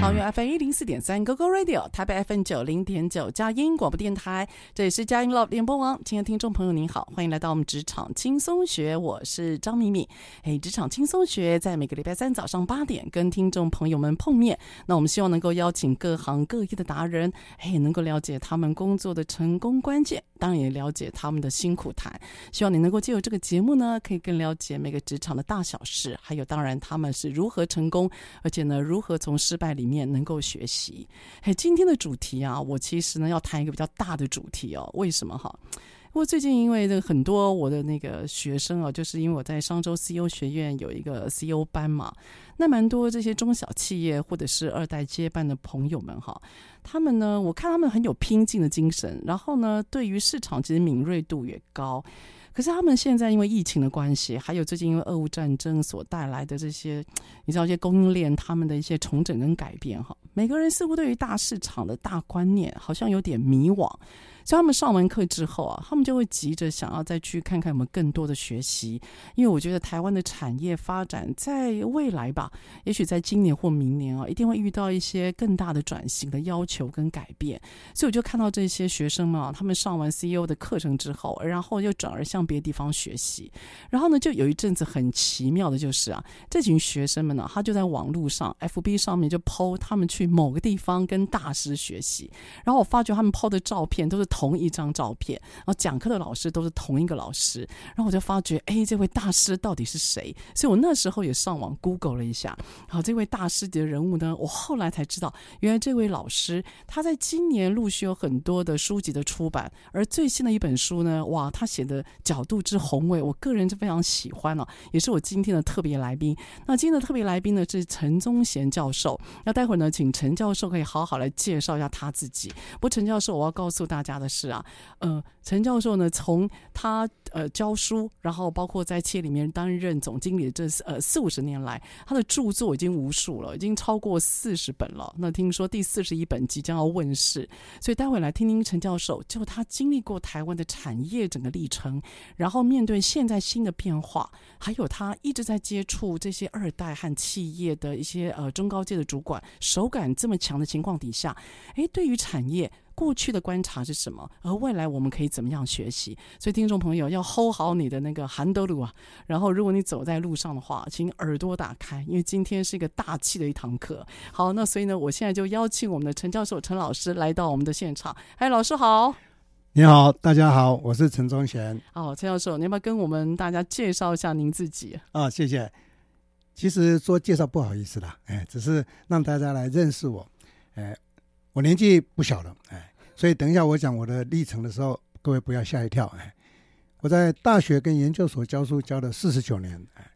桃园 FM 一零四点三 GoGo Radio，台北 FM 九零点九佳音广播电台，这里是佳音 Love 联播网。亲爱的听众朋友，您好，欢迎来到我们职场轻松学，我是张敏敏。哎，职场轻松学在每个礼拜三早上八点跟听众朋友们碰面。那我们希望能够邀请各行各业的达人，哎，能够了解他们工作的成功关键，当然也了解他们的辛苦谈。希望你能够借由这个节目呢，可以更了解每个职场的大小事，还有当然他们是如何成功，而且呢，如何从失败里面。面能够学习，嘿，今天的主题啊，我其实呢要谈一个比较大的主题哦。为什么哈？我最近因为这个很多我的那个学生啊，就是因为我在商周 CEO 学院有一个 CEO 班嘛，那蛮多这些中小企业或者是二代接班的朋友们哈，他们呢，我看他们很有拼劲的精神，然后呢，对于市场其实敏锐度也高。可是他们现在因为疫情的关系，还有最近因为俄乌战争所带来的这些，你知道一些供应链他们的一些重整跟改变哈，每个人似乎对于大市场的大观念好像有点迷惘。所以他们上完课之后啊，他们就会急着想要再去看看有没有更多的学习，因为我觉得台湾的产业发展在未来吧，也许在今年或明年啊，一定会遇到一些更大的转型的要求跟改变。所以我就看到这些学生们啊，他们上完 CEO 的课程之后，然后又转而向别的地方学习，然后呢，就有一阵子很奇妙的就是啊，这群学生们呢，他就在网络上 FB 上面就 PO 他们去某个地方跟大师学习，然后我发觉他们 PO 的照片都是。同一张照片，然后讲课的老师都是同一个老师，然后我就发觉，哎，这位大师到底是谁？所以我那时候也上网 Google 了一下，好，这位大师级的人物呢，我后来才知道，原来这位老师他在今年陆续有很多的书籍的出版，而最新的一本书呢，哇，他写的角度之宏伟，我个人是非常喜欢哦，也是我今天的特别来宾。那今天的特别来宾呢是陈宗贤教授，那待会儿呢，请陈教授可以好好来介绍一下他自己。不过陈教授，我要告诉大家。的是啊，呃，陈教授呢，从他呃教书，然后包括在企业里面担任总经理这呃四五十年来，他的著作已经无数了，已经超过四十本了。那听说第四十一本即将要问世，所以待会来听听陈教授，就他经历过台湾的产业整个历程，然后面对现在新的变化，还有他一直在接触这些二代和企业的一些呃中高阶的主管，手感这么强的情况底下，哎，对于产业。过去的观察是什么？而未来我们可以怎么样学习？所以听众朋友要 hold 好你的那个韩德鲁啊，然后如果你走在路上的话，请耳朵打开，因为今天是一个大气的一堂课。好，那所以呢，我现在就邀请我们的陈教授陈老师来到我们的现场。嗨，老师好。你好，大家好，我是陈忠贤。好，陈教授，你要不要跟我们大家介绍一下您自己？啊、哦，谢谢。其实说介绍不好意思啦，哎，只是让大家来认识我。哎，我年纪不小了，哎。所以等一下我讲我的历程的时候，各位不要吓一跳。哎，我在大学跟研究所教书教了四十九年，哎，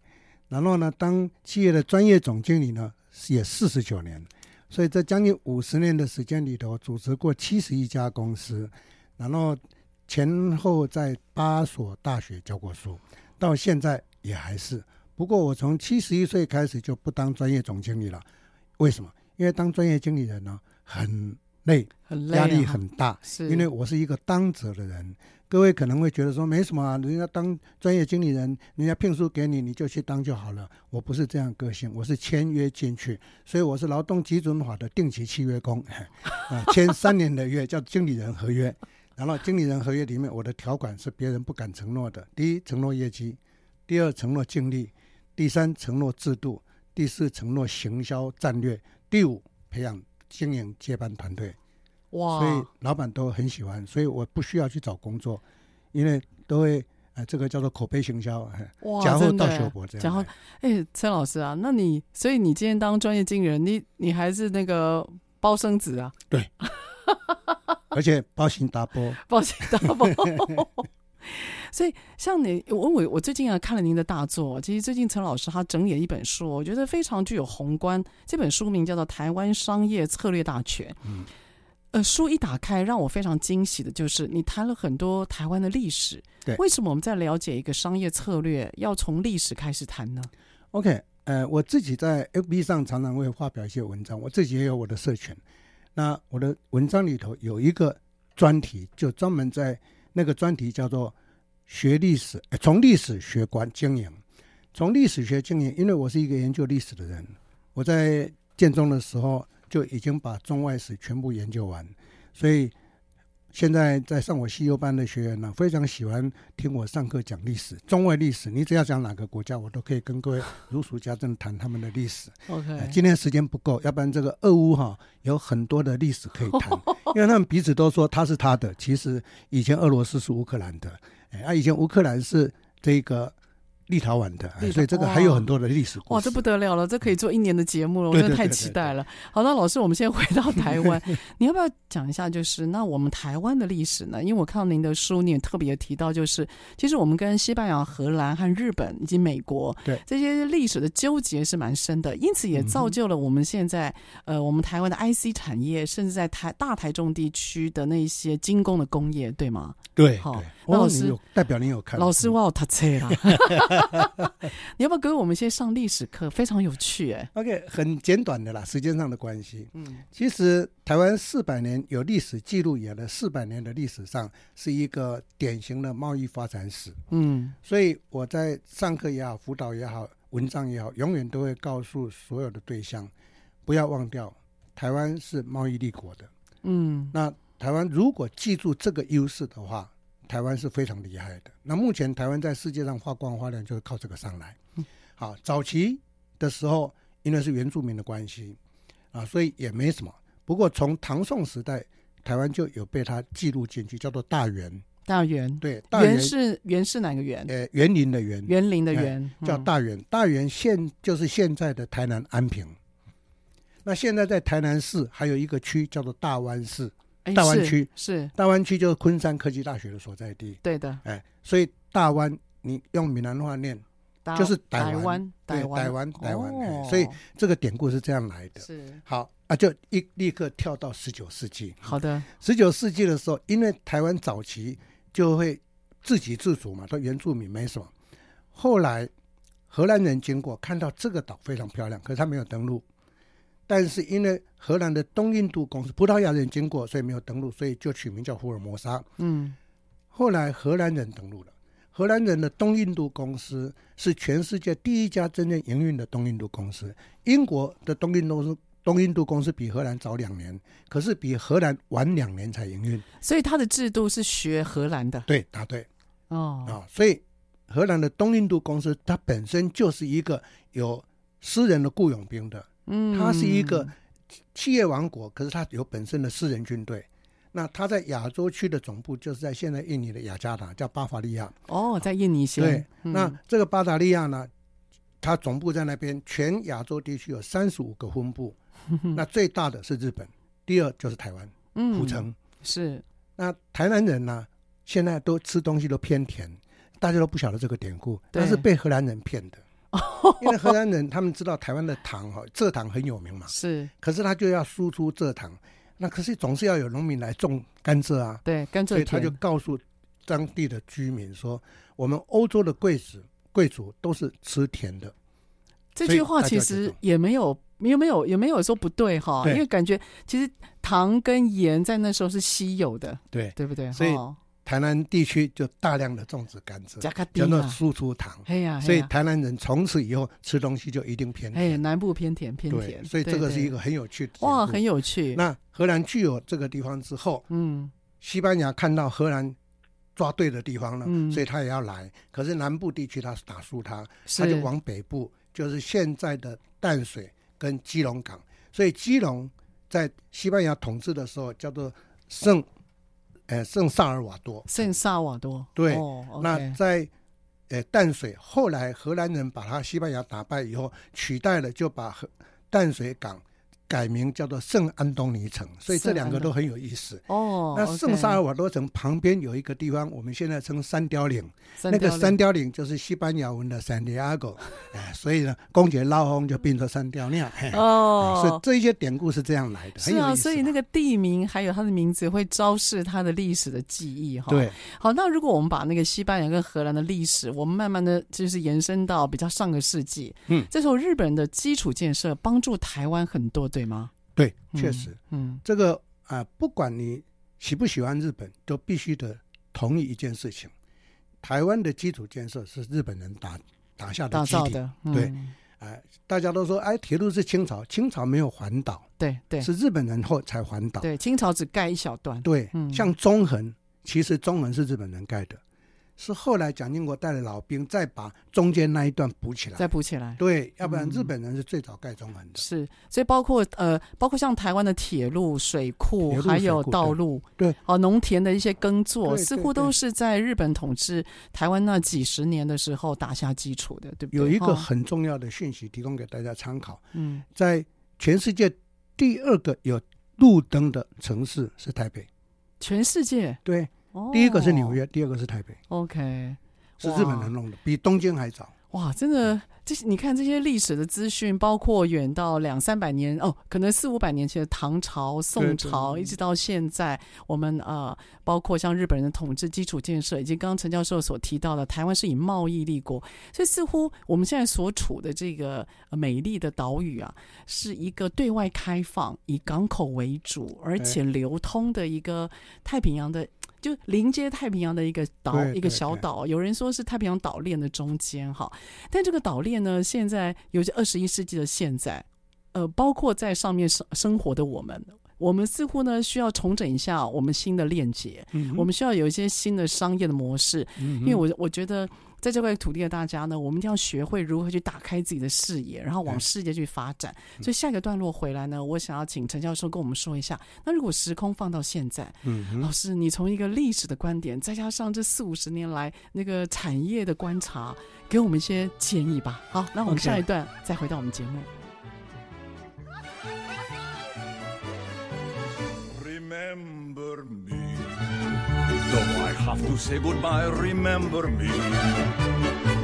然后呢，当企业的专业总经理呢也四十九年，所以在将近五十年的时间里头，组织过七十一家公司，然后前后在八所大学教过书，到现在也还是。不过我从七十一岁开始就不当专业总经理了，为什么？因为当专业经理人呢很累，很累，压力很大。是因为我是一个当责的人。各位可能会觉得说没什么啊，人家当专业经理人，人家聘书给你，你就去当就好了。我不是这样个性，我是签约进去，所以我是劳动基准法的定期契约工，啊，签三年的约叫经理人合约。然后经理人合约里面，我的条款是别人不敢承诺的：第一，承诺业绩；第二，承诺净利；第三，承诺制度；第四，承诺行销战略；第五，培养经营接班团队。哇！所以老板都很喜欢，所以我不需要去找工作，因为都会呃，这个叫做口碑行销，哇，假货到手博这样。然后，哎，陈老师啊，那你所以你今天当专业经理人，你你还是那个包生子啊？对。而且包型大波，包型大波。所以像你，我我我最近啊看了您的大作，其实最近陈老师他整理了一本书，我觉得非常具有宏观。这本书名叫做《台湾商业策略大全》。嗯。呃，书一打开，让我非常惊喜的就是你谈了很多台湾的历史。对。为什么我们在了解一个商业策略，要从历史开始谈呢？OK，呃，我自己在 FB 上常常会发表一些文章，我自己也有我的社群。那我的文章里头有一个专题，就专门在那个专题叫做“学历史，从历史学观经营”。从历史学经营，因为我是一个研究历史的人，我在建中的时候就已经把中外史全部研究完，所以。现在在上我西游班的学员呢，非常喜欢听我上课讲历史，中外历史。你只要讲哪个国家，我都可以跟各位如数家珍谈他们的历史。OK，、呃、今天时间不够，要不然这个俄乌哈有很多的历史可以谈，因为他们彼此都说他是他的，其实以前俄罗斯是乌克兰的，哎，啊，以前乌克兰是这个。立陶宛的，所以这个还有很多的历史。哇，这不得了了，这可以做一年的节目了，我真的太期待了。好，那老师，我们先回到台湾，你要不要讲一下？就是那我们台湾的历史呢？因为我看到您的书，你也特别提到，就是其实我们跟西班牙、荷兰和日本以及美国，对这些历史的纠结是蛮深的，因此也造就了我们现在呃，我们台湾的 IC 产业，甚至在台大台中地区的那些精工的工业，对吗？对，好，那老师代表您有看，老师我有读册啦。你要不要给我们先上历史课？非常有趣哎。OK，很简短的啦，时间上的关系。嗯，其实台湾四百年有历史记录以来的四百年的历史上，是一个典型的贸易发展史。嗯，所以我在上课也好，辅导也好，文章也好，永远都会告诉所有的对象，不要忘掉台湾是贸易立国的。嗯，那台湾如果记住这个优势的话。台湾是非常厉害的。那目前台湾在世界上发光发亮，就是靠这个上来。好，早期的时候，因为是原住民的关系啊，所以也没什么。不过从唐宋时代，台湾就有被它记录进去，叫做大元。大元对，大员是元是哪个元？呃，园林的园，园林的园叫大元。大元现就是现在的台南安平。那现在在台南市还有一个区叫做大湾市。大湾区是大湾区，就是昆山科技大学的所在地。对的，哎，所以大湾你用闽南话念，就是台湾，对，台湾，台湾。所以这个典故是这样来的。是好啊，就一立刻跳到十九世纪。好的，十九世纪的时候，因为台湾早期就会自给自足嘛，都原住民没什么。后来荷兰人经过，看到这个岛非常漂亮，可是他没有登陆。但是因为荷兰的东印度公司，葡萄牙人经过，所以没有登陆，所以就取名叫福尔摩沙。嗯，后来荷兰人登陆了。荷兰人的东印度公司是全世界第一家真正营运的东印度公司。英国的东印度公司，东印度公司比荷兰早两年，可是比荷兰晚两年才营运。所以它的制度是学荷兰的。对，答对。哦啊，所以荷兰的东印度公司它本身就是一个有私人的雇佣兵的。嗯，它是一个企业王国，可是它有本身的私人军队。那它在亚洲区的总部就是在现在印尼的雅加达，叫巴伐利亚。哦，在印尼先。对，嗯、那这个巴伐利亚呢，它总部在那边，全亚洲地区有三十五个分部。那最大的是日本，第二就是台湾，嗯，虎城、嗯、是。那台南人呢，现在都吃东西都偏甜，大家都不晓得这个典故，但是被荷兰人骗的。因为荷兰人他们知道台湾的糖哈，蔗糖很有名嘛，是。可是他就要输出蔗糖，那可是总是要有农民来种甘蔗啊，对，甘蔗。所以他就告诉当地的居民说，我们欧洲的贵子贵族都是吃甜的。这句话其实也没有，有没有，也没有说不对哈？因为感觉其实糖跟盐在那时候是稀有的，对对不对？所以台南地区就大量的种植甘蔗，叫做输出糖。哎呀，所以台南人从此以后吃东西就一定偏甜。哎，南部偏甜偏甜，所以这个是一个很有趣的哇，很有趣。那荷兰具有这个地方之后，嗯，西班牙看到荷兰抓对的地方了，所以他也要来。可是南部地区他是打输他，他就往北部。就是现在的淡水跟基隆港，所以基隆在西班牙统治的时候叫做圣，呃，圣萨尔瓦多。圣萨瓦多。对。哦 okay、那在呃淡水，后来荷兰人把他西班牙打败以后，取代了就把淡水港。改名叫做圣安东尼城，所以这两个都很有意思。哦，那圣萨尔瓦多城旁边有一个地方，我们现在称三雕岭。那个三雕岭就是西班牙文的 San Diego，哎，所以呢，公爵捞风就变成三雕岭。哦，所以这一些典故是这样来的。是啊，所以那个地名还有它的名字会昭示它的历史的记忆哈。对。好，那如果我们把那个西班牙跟荷兰的历史，我们慢慢的就是延伸到比较上个世纪。嗯。这时候日本的基础建设帮助台湾很多。对吗？对，确实，嗯，嗯这个啊、呃，不管你喜不喜欢日本，都必须得同意一件事情：台湾的基础建设是日本人打打下的基地。的嗯、对，哎、呃，大家都说，哎，铁路是清朝，清朝没有环岛，对对，是日本人后才环岛。对，清朝只盖一小段。对，嗯、像中横，其实中横是日本人盖的。是后来蒋经国带了老兵，再把中间那一段补起来，再补起来。对，要不然日本人是最早盖中横的。是，所以包括呃，包括像台湾的铁路、水库，还有道路，对，哦，农田的一些耕作，似乎都是在日本统治台湾那几十年的时候打下基础的，对不对？有一个很重要的讯息提供给大家参考。嗯，在全世界第二个有路灯的城市是台北。全世界？对。第一个是纽约，哦、第二个是台北。OK，是日本人弄的，比东京还早。哇，真的，这些你看这些历史的资讯，包括远到两三百年哦，可能四五百年前的唐朝、宋朝，一直到现在，我们呃，包括像日本人的统治、基础建设，以及刚刚陈教授所提到的，台湾是以贸易立国，所以似乎我们现在所处的这个美丽的岛屿啊，是一个对外开放、以港口为主，而且流通的一个太平洋的。就临接太平洋的一个岛，一个小岛，有人说是太平洋岛链的中间哈。但这个岛链呢，现在尤其二十一世纪的现在，呃，包括在上面生生活的我们，我们似乎呢需要重整一下我们新的链接，嗯、我们需要有一些新的商业的模式，嗯、因为我我觉得。在这块土地的大家呢，我们一定要学会如何去打开自己的视野，然后往世界去发展。嗯、所以下一个段落回来呢，我想要请陈教授跟我们说一下，那如果时空放到现在，嗯，老师，你从一个历史的观点，再加上这四五十年来那个产业的观察，给我们一些建议吧。好，那我们下一段再回到我们节目。Okay. Though I have to say goodbye, remember me.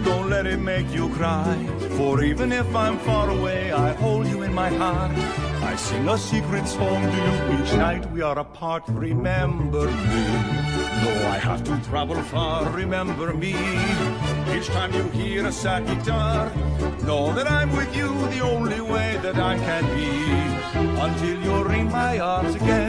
Don't let it make you cry. For even if I'm far away, I hold you in my heart. I sing a secret song to you each night we are apart. Remember me. Though I have to travel far, remember me. Each time you hear a sad guitar, know that I'm with you the only way that I can be. Until you're in my arms again,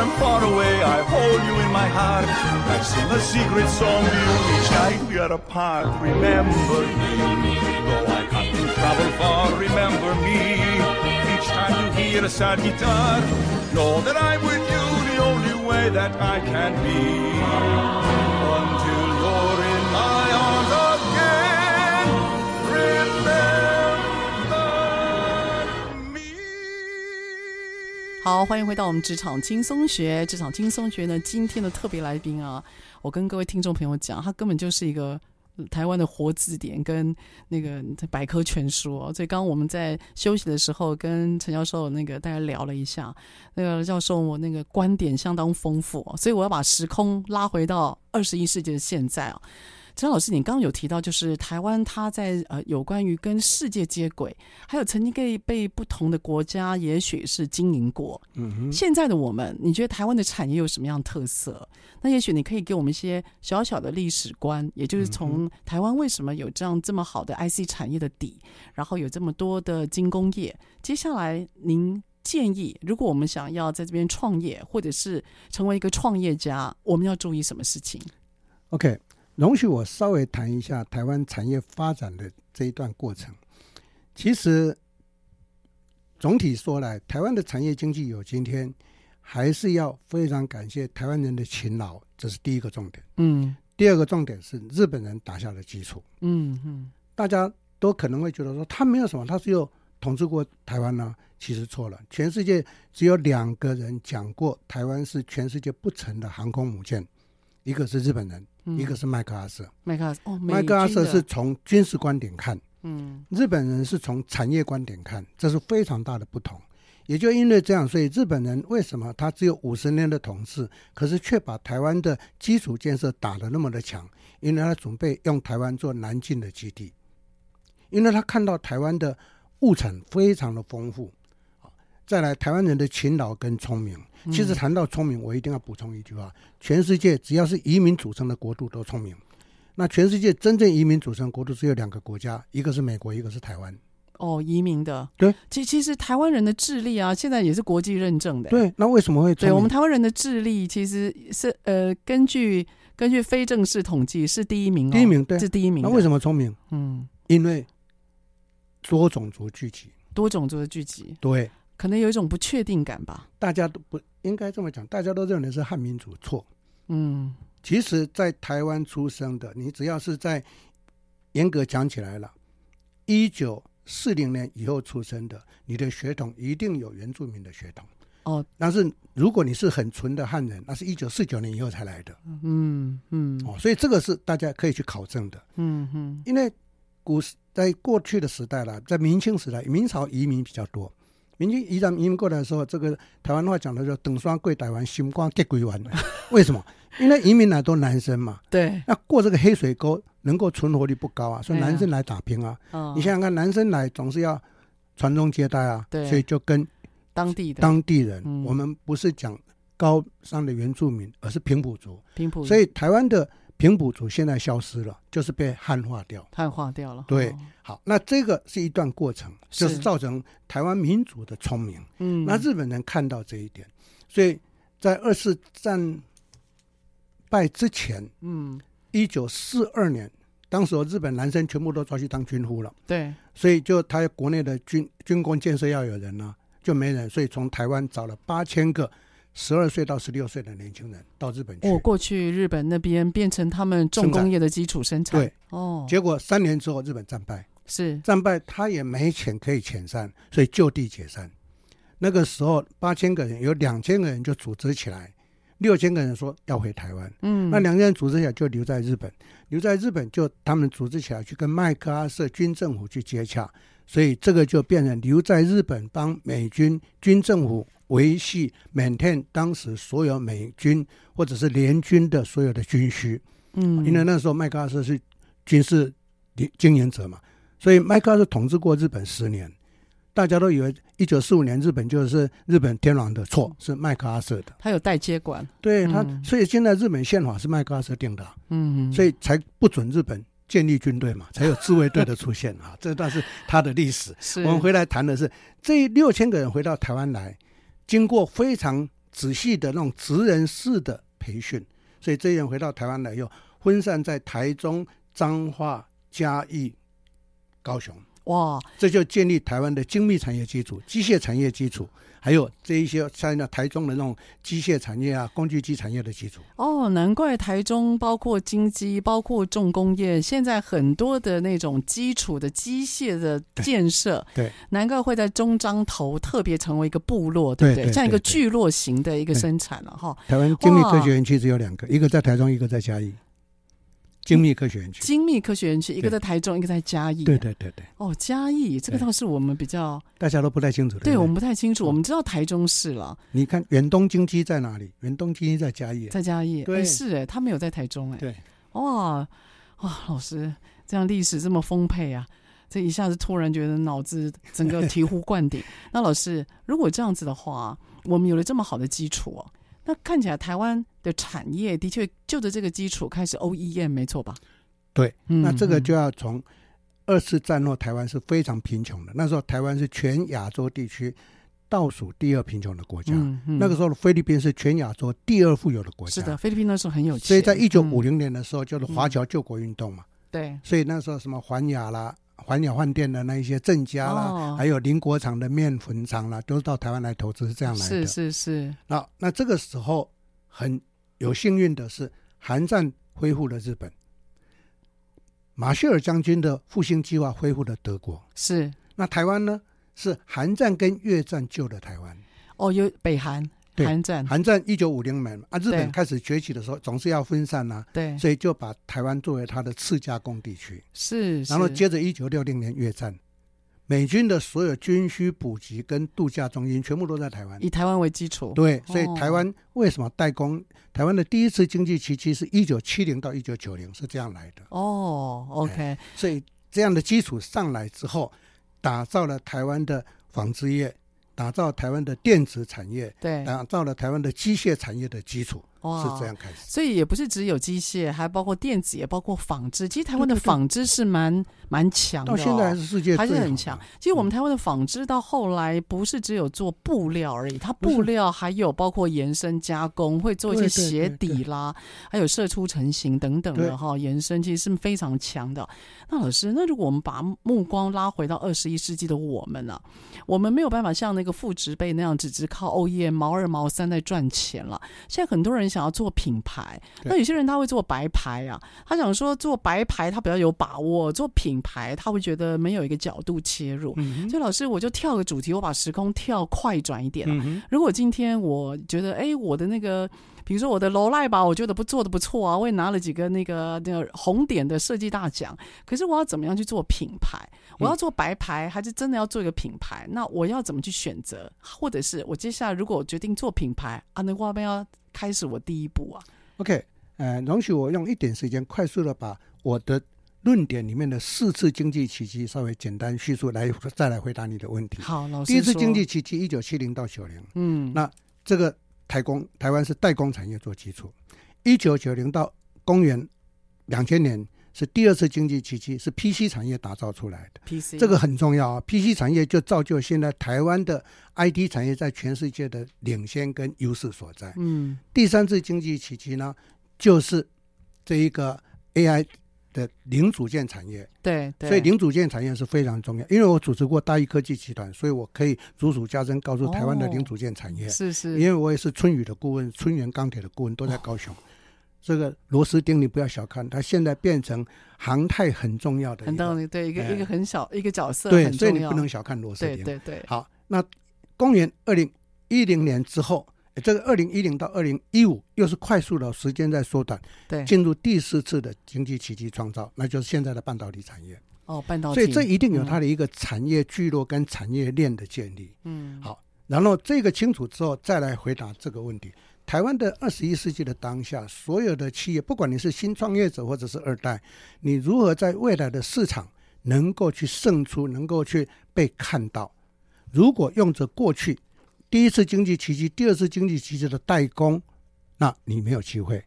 I'm far away, I hold you in my heart. I sing a secret song to you each night we are apart. Remember me, though I can't travel far. Remember me each time you hear a sad guitar. Know that I'm with you the only way that I can be. Until you're in my arms again. Remember 好，欢迎回到我们职场轻松学。职场轻松学呢，今天的特别来宾啊，我跟各位听众朋友讲，他根本就是一个台湾的活字典跟那个百科全书哦。所以刚刚我们在休息的时候，跟陈教授那个大家聊了一下，那个教授我那个观点相当丰富，所以我要把时空拉回到二十一世纪的现在啊。陈老师，你刚刚有提到，就是台湾它在呃有关于跟世界接轨，还有曾经可以被不同的国家也许是经营过。嗯哼。现在的我们，你觉得台湾的产业有什么样的特色？那也许你可以给我们一些小小的历史观，也就是从台湾为什么有这样这么好的 IC 产业的底，然后有这么多的精工业。接下来，您建议，如果我们想要在这边创业，或者是成为一个创业家，我们要注意什么事情？OK。容许我稍微谈一下台湾产业发展的这一段过程。其实，总体说来，台湾的产业经济有今天，还是要非常感谢台湾人的勤劳，这是第一个重点。嗯。第二个重点是日本人打下的基础。嗯嗯。大家都可能会觉得说，他没有什么，他只有统治过台湾呢？其实错了，全世界只有两个人讲过台湾是全世界不成的航空母舰，一个是日本人。一个是麦克阿瑟，麦克阿瑟，麦克阿瑟是从军事观点看，嗯，日本人是从产业观点看，这是非常大的不同。也就因为这样，所以日本人为什么他只有五十年的统治，可是却把台湾的基础建设打得那么的强？因为他准备用台湾做南进的基地，因为他看到台湾的物产非常的丰富。再来，台湾人的勤劳跟聪明。其实谈到聪明，我一定要补充一句话：全世界只要是移民组成的国度都聪明。那全世界真正移民组成的国度只有两个国家，一个是美国，一个是台湾。哦，移民的。对，其其实台湾人的智力啊，现在也是国际认证的。对，那为什么会？对我们台湾人的智力其实是呃，根据根据非正式统计是第一名哦。第一名，对，是第一名。那为什么聪明？嗯，因为多种族聚集。多种族的聚集。对。可能有一种不确定感吧。大家都不应该这么讲，大家都认为是汉民族错。嗯，其实，在台湾出生的，你只要是在严格讲起来了，一九四零年以后出生的，你的血统一定有原住民的血统。哦，但是如果你是很纯的汉人，那是一九四九年以后才来的。嗯嗯。哦，所以这个是大家可以去考证的。嗯嗯。因为古时在过去的时代了，在明清时代，明朝移民比较多。民军移民移民过来的时候，这个台湾话讲的叫“等双贵台湾，心光结归完”。为什么？因为移民来都男生嘛。对。那过这个黑水沟，能够存活率不高啊，所以男生来打拼啊。啊你想想看，男生来总是要传宗接代啊。对。所以就跟当地的当地人，嗯、我们不是讲高山的原住民，而是平埔族。平埔。所以台湾的。平埔族现在消失了，就是被汉化掉，汉化掉了。对，哦、好，那这个是一段过程，就是造成台湾民族的聪明。嗯，那日本人看到这一点，所以在二次战败之前，嗯，一九四二年，当时日本男生全部都抓去当军夫了。对，所以就他国内的军军工建设要有人呢、啊，就没人，所以从台湾找了八千个。十二岁到十六岁的年轻人到日本去。哦，过去日本那边变成他们重工业的基础生产。对，哦，结果三年之后日本战败，是战败，他也没钱可以遣散，所以就地解散。那个时候八千个人有两千个人就组织起来，六千个人说要回台湾。嗯，那两千人组织起来就留在日本，留在日本就他们组织起来去跟麦克阿瑟军政府去接洽，所以这个就变成留在日本帮美军军政府。维系、maintain 当时所有美军或者是联军的所有的军需，嗯，因为那时候麦克阿瑟是军事经营者嘛，所以麦克阿瑟统治过日本十年，大家都以为一九四五年日本就是日本天皇的错，是麦克阿瑟的，他有代接管，对他，所以现在日本宪法是麦克阿瑟定的，嗯，所以才不准日本建立军队嘛，才有自卫队的出现啊，这倒是他的历史。我们回来谈的是这六千个人回到台湾来。经过非常仔细的那种职人式的培训，所以这些人回到台湾来又分散在台中、彰化、嘉义、高雄。哇，这就建立台湾的精密产业基础、机械产业基础。还有这一些像那台中的那种机械产业啊、工具机产业的基础。哦，难怪台中包括金机、包括重工业，现在很多的那种基础的机械的建设，对，对。难怪会在中彰投特别成为一个部落，对不对？像一个聚落型的一个生产了哈。台湾精密科学园区只有两个，一个在台中，一个在嘉义。精密科学园区，精密科学园区，一个在台中，一个在嘉义。对对对对。哦，嘉义这个倒是我们比较大家都不太清楚的。对，我们不太清楚，我们知道台中市了。你看远东经济在哪里？远东经济在嘉义，在嘉义。对，是哎，他没有在台中哎。对。哇哇，老师这样历史这么丰沛啊！这一下子突然觉得脑子整个醍醐灌顶。那老师，如果这样子的话，我们有了这么好的基础哦。那看起来台湾的产业的确就着这个基础开始 OEM 没错吧？对，那这个就要从二次战后台湾是非常贫穷的，那时候台湾是全亚洲地区倒数第二贫穷的国家。嗯嗯、那个时候的菲律宾是全亚洲第二富有的国家。是的，菲律宾那时候很有钱。所以在一九五零年的时候，就是华侨救国运动嘛。对、嗯。所以那时候什么环亚啦。环亚饭店的那一些郑家啦，哦、还有林国厂的面粉厂啦，都是到台湾来投资，是这样来的。是是是。那那这个时候很有幸运的是，韩战恢复了日本，马歇尔将军的复兴计划恢复了德国。是。那台湾呢？是韩战跟越战救了台湾。哦，有北韩。韩战，韩战一九五零年啊，日本开始崛起的时候，总是要分散呐、啊，对，所以就把台湾作为它的次加工地区。是，然后接着一九六零年越战，美军的所有军需补给跟度假中心全部都在台湾，以台湾为基础。对，所以台湾为什么代工？台湾的第一次经济奇迹是一九七零到一九九零是这样来的。哦，OK，所以这样的基础上来之后，打造了台湾的纺织业。打造台湾的电子产业，对，打造了台湾的机械产业的基础。哇是这样开始，所以也不是只有机械，还包括电子，也包括纺织。其实台湾的纺织是蛮蛮强的，哦，到现在还是世界还是很强。其实我们台湾的纺织到后来不是只有做布料而已，它布料还有包括延伸加工，会做一些鞋底啦，还有射出成型等等的哈延伸，其实是非常强的。那老师，那如果我们把目光拉回到二十一世纪的我们呢，啊？我们没有办法像那个父执辈那样，只只靠 OEM 毛二毛三在赚钱了。现在很多人。想要做品牌，那有些人他会做白牌啊，他想说做白牌他比较有把握，做品牌他会觉得没有一个角度切入。嗯、所以老师，我就跳个主题，我把时空跳快转一点，嗯、如果今天我觉得，哎，我的那个，比如说我的楼赖吧，我觉得不做的不错啊，我也拿了几个那个那个红点的设计大奖。可是我要怎么样去做品牌？我要做白牌，还是真的要做一个品牌？那我要怎么去选择？或者是我接下来如果我决定做品牌啊，那我们要开始我第一步啊，OK，呃，容许我用一点时间，快速的把我的论点里面的四次经济奇迹稍微简单叙述，来再来回答你的问题。好，老师，第一次经济奇迹一九七零到九零，嗯，那这个台工台湾是代工产业做基础，一九九零到公元两千年。是第二次经济奇迹，是 PC 产业打造出来的。PC 这个很重要啊，PC 产业就造就现在台湾的 IT 产业在全世界的领先跟优势所在。嗯，第三次经济奇迹呢，就是这一个 AI 的零组件产业。对，对，所以零组件产业是非常重要。因为我主持过大益科技集团，所以我可以如数家珍告诉台湾的零组件产业。哦、是是，因为我也是春雨的顾问，春源钢铁的顾问都在高雄。哦这个螺丝钉你不要小看，它现在变成航太很重要的，很重要，对一个、哎、一个很小一个角色，对，所以你不能小看螺丝钉。对对对。好，那公元二零一零年之后，这个二零一零到二零一五又是快速的时间在缩短，对，进入第四次的经济奇迹创造，那就是现在的半导体产业。哦，半导体。所以这一定有它的一个产业聚落跟产业链的建立。嗯。好，然后这个清楚之后，再来回答这个问题。台湾的二十一世纪的当下，所有的企业，不管你是新创业者或者是二代，你如何在未来的市场能够去胜出，能够去被看到？如果用着过去第一次经济奇迹、第二次经济奇迹的代工，那你没有机会，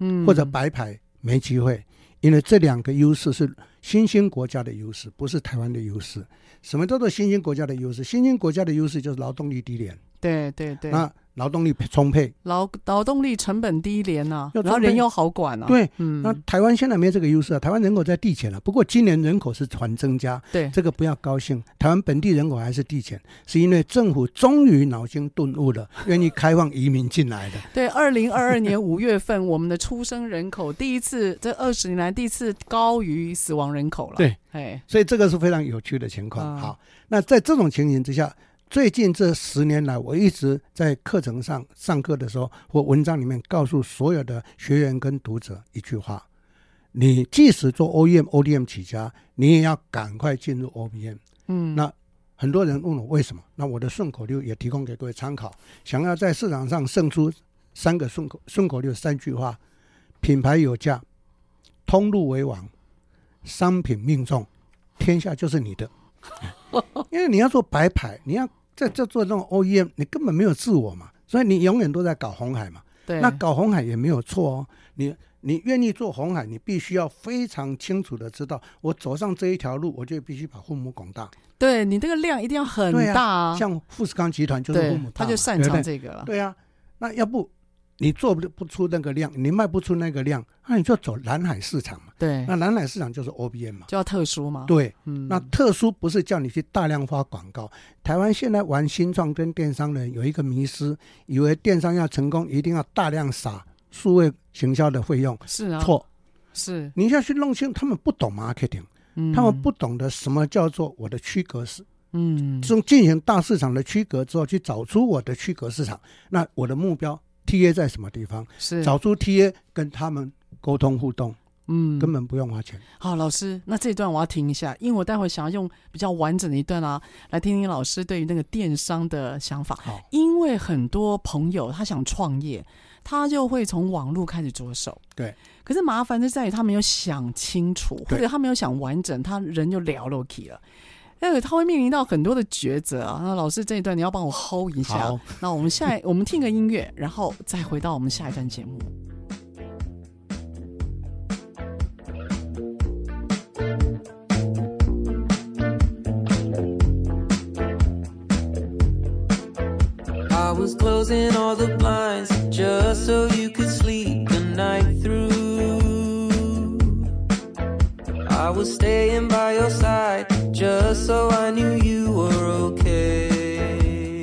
嗯，或者白牌没机会，因为这两个优势是新兴国家的优势，不是台湾的优势。什么叫做新兴国家的优势？新兴国家的优势就是劳动力低廉，对对对。那劳动力充沛，劳劳动力成本低廉呐、然后人又好管啊。对，嗯，那台湾现在没有这个优势啊，台湾人口在递减了，不过今年人口是传增加，对，这个不要高兴，台湾本地人口还是递减，是因为政府终于脑筋顿悟了，愿意开放移民进来的。对，二零二二年五月份，我们的出生人口第一次，这二十年来第一次高于死亡人口了。对，哎，所以这个是非常有趣的情况。嗯、好，那在这种情形之下。最近这十年来，我一直在课程上上课的时候，或文章里面告诉所有的学员跟读者一句话：你即使做 OEM、ODM 起家，你也要赶快进入 OBM。嗯，那很多人问我为什么？那我的顺口溜也提供给各位参考。想要在市场上胜出三个顺口顺口溜三句话：品牌有价，通路为王，商品命中，天下就是你的。因为你要做白牌，你要在在做这种 OEM，你根本没有自我嘛，所以你永远都在搞红海嘛。对，那搞红海也没有错哦。你你愿意做红海，你必须要非常清楚的知道，我走上这一条路，我就必须把父母广大。对，你这个量一定要很大啊。啊像富士康集团就是父母大，他就擅长这个了。对啊，那要不？你做不不出那个量，你卖不出那个量，那你就走蓝海市场嘛。对，那蓝海市场就是 OBM 嘛，就要特殊嘛。对，嗯，那特殊不是叫你去大量发广告。台湾现在玩新创跟电商的人有一个迷失，以为电商要成功一定要大量撒数位行销的费用。是啊，错，是你要去弄清，他们不懂 marketing，嗯，他们不懂得什么叫做我的区隔是。嗯，从进行大市场的区隔之后，去找出我的区隔市场，那我的目标。TA 在什么地方？是找出 TA 跟他们沟通互动，嗯，根本不用花钱。好，老师，那这一段我要停一下，因为我待会想要用比较完整的一段啊，来听听老师对于那个电商的想法。好，因为很多朋友他想创业，他就会从网络开始着手。对，可是麻烦就在于他没有想清楚，或者他没有想完整，他人就聊了 k 了。那个他会面临到很多的抉择啊！那老师这一段你要帮我 hold 一下。好，那我们下一 我们听个音乐，然后再回到我们下一段节目。just so I knew you were okay.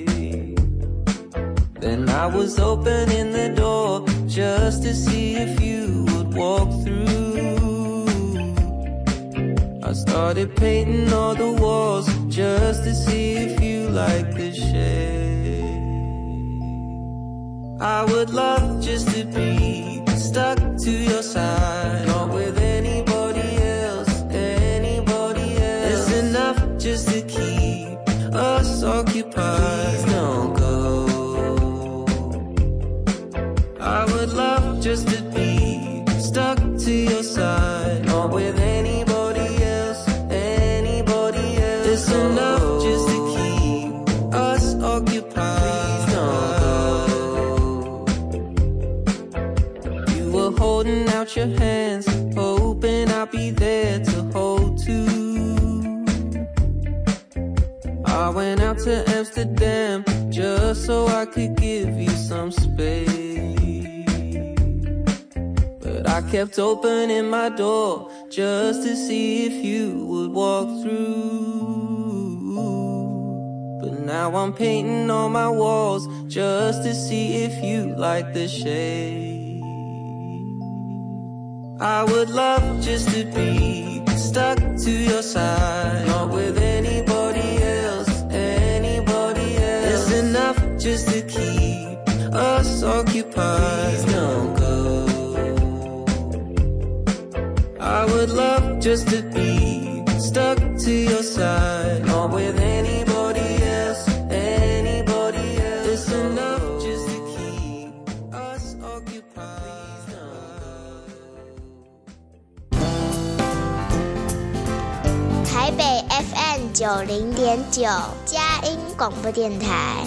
Then I was opening the door just to see if you would walk through. I started painting all the walls just to see if you like the shade. I would love just to be stuck to your side, not with anybody is. Don't go. I would love just to be stuck to your side, not with anybody else. Anybody else? It's enough just to keep us occupied. Don't go. You were holding out your hands, hoping I'd be there to hold to. I went out to Amsterdam just so I could give you some space. But I kept opening my door just to see if you would walk through. But now I'm painting on my walls just to see if you like the shade. I would love just to be stuck to your side, not with anyone 台北 FM 九零点九佳音广播电台，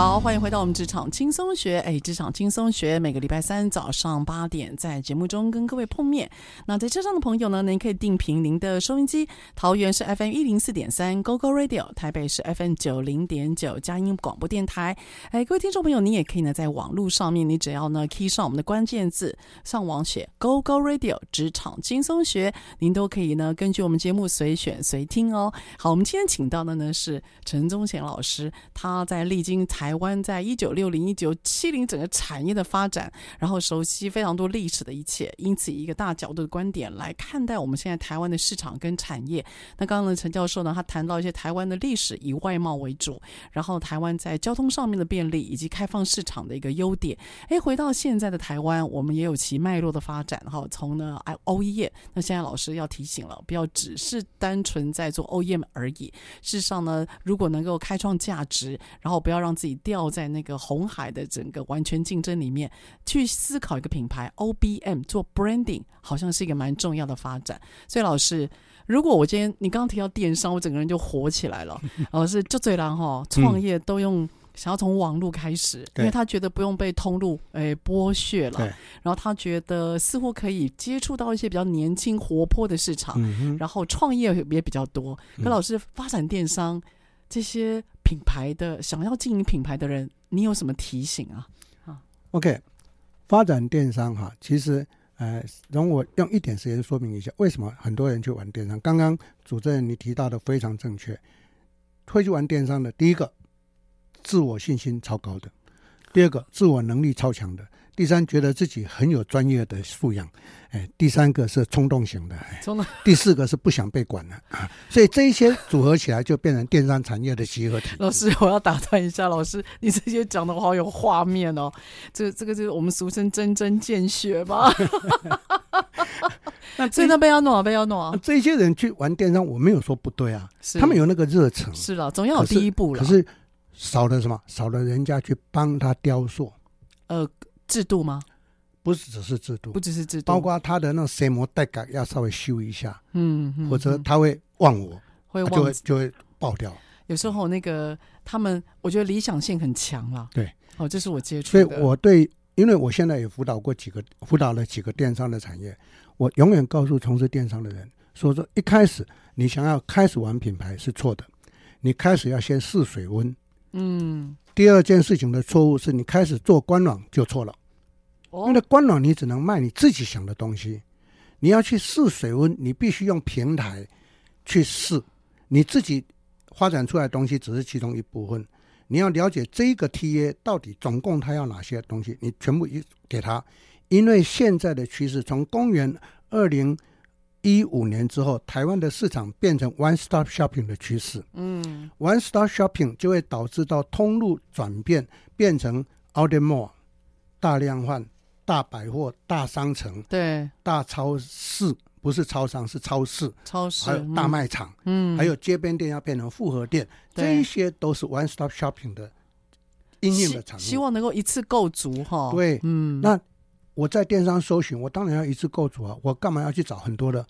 好，欢迎回到我们职场轻松学。哎，职场轻松学，每个礼拜三早上八点在节目中跟各位碰面。那在车上的朋友呢，您可以定频您的收音机，桃园是 FM 一零四点三 GoGo Radio，台北是 FM 九零点九佳音广播电台。哎，各位听众朋友，您也可以呢在网络上面，你只要呢 key 上我们的关键字，上网写 GoGo Radio 职场轻松学，您都可以呢根据我们节目随选随听哦。好，我们今天请到的呢是陈宗贤老师，他在历经台。台湾在一九六零、一九七零整个产业的发展，然后熟悉非常多历史的一切，因此以一个大角度的观点来看待我们现在台湾的市场跟产业。那刚刚呢，陈教授呢，他谈到一些台湾的历史以外贸为主，然后台湾在交通上面的便利以及开放市场的一个优点。哎，回到现在的台湾，我们也有其脉络的发展哈。从呢 OEM，那现在老师要提醒了，不要只是单纯在做 OEM 而已。事实上呢，如果能够开创价值，然后不要让自己。掉在那个红海的整个完全竞争里面，去思考一个品牌 OBM 做 branding，好像是一个蛮重要的发展。所以老师，如果我今天你刚刚提到电商，我整个人就火起来了。老师就最难哈，创业都用想要从网络开始，因为他觉得不用被通路诶剥削了，然后他觉得似乎可以接触到一些比较年轻活泼的市场，然后创业也比较多。可老师发展电商这些。品牌的想要经营品牌的人，你有什么提醒啊？啊，OK，发展电商哈，其实呃，容我用一点时间说明一下，为什么很多人去玩电商。刚刚主持人你提到的非常正确，会去玩电商的，第一个自我信心超高的，第二个自我能力超强的。第三，觉得自己很有专业的素养，哎，第三个是冲动型的，哎，冲动。第四个是不想被管的啊，所以这一些组合起来就变成电商产业的集合体。老师，我要打断一下，老师，你这些讲的我好有画面哦，这这个就是我们俗称针针见血吧？那所以那边要弄啊，边要弄啊。这些人去玩电商，我没有说不对啊，他们有那个热忱，是了，总要有第一步了。可是少了什么？少了人家去帮他雕塑，呃。制度吗？不是，只是制度，不只是制度，包括他的那种谁模带感要稍微修一下，嗯，嗯或者他会忘我，会忘就会就会爆掉。有时候那个他们，我觉得理想性很强了。对，哦，这是我接触的。所以我对，因为我现在也辅导过几个，辅导了几个电商的产业，我永远告诉从事电商的人，说说一开始你想要开始玩品牌是错的，你开始要先试水温。嗯。第二件事情的错误是你开始做官网就错了。因为官网你只能卖你自己想的东西，你要去试水温，你必须用平台去试，你自己发展出来的东西只是其中一部分。你要了解这个 TA 到底总共他要哪些东西，你全部一给他。因为现在的趋势，从公元二零一五年之后，台湾的市场变成 one stop shopping 的趋势。嗯，one stop shopping 就会导致到通路转变，变成 outlet mall 大量换。大百货、大商城，对，大超市不是超商，是超市，超市还有大卖场，嗯，还有街边店要变成复合店，这一些都是 one stop shopping 的应用的场景。希望能够一次购足哈。对，嗯，那我在电商搜寻，我当然要一次购足啊，我干嘛要去找很多的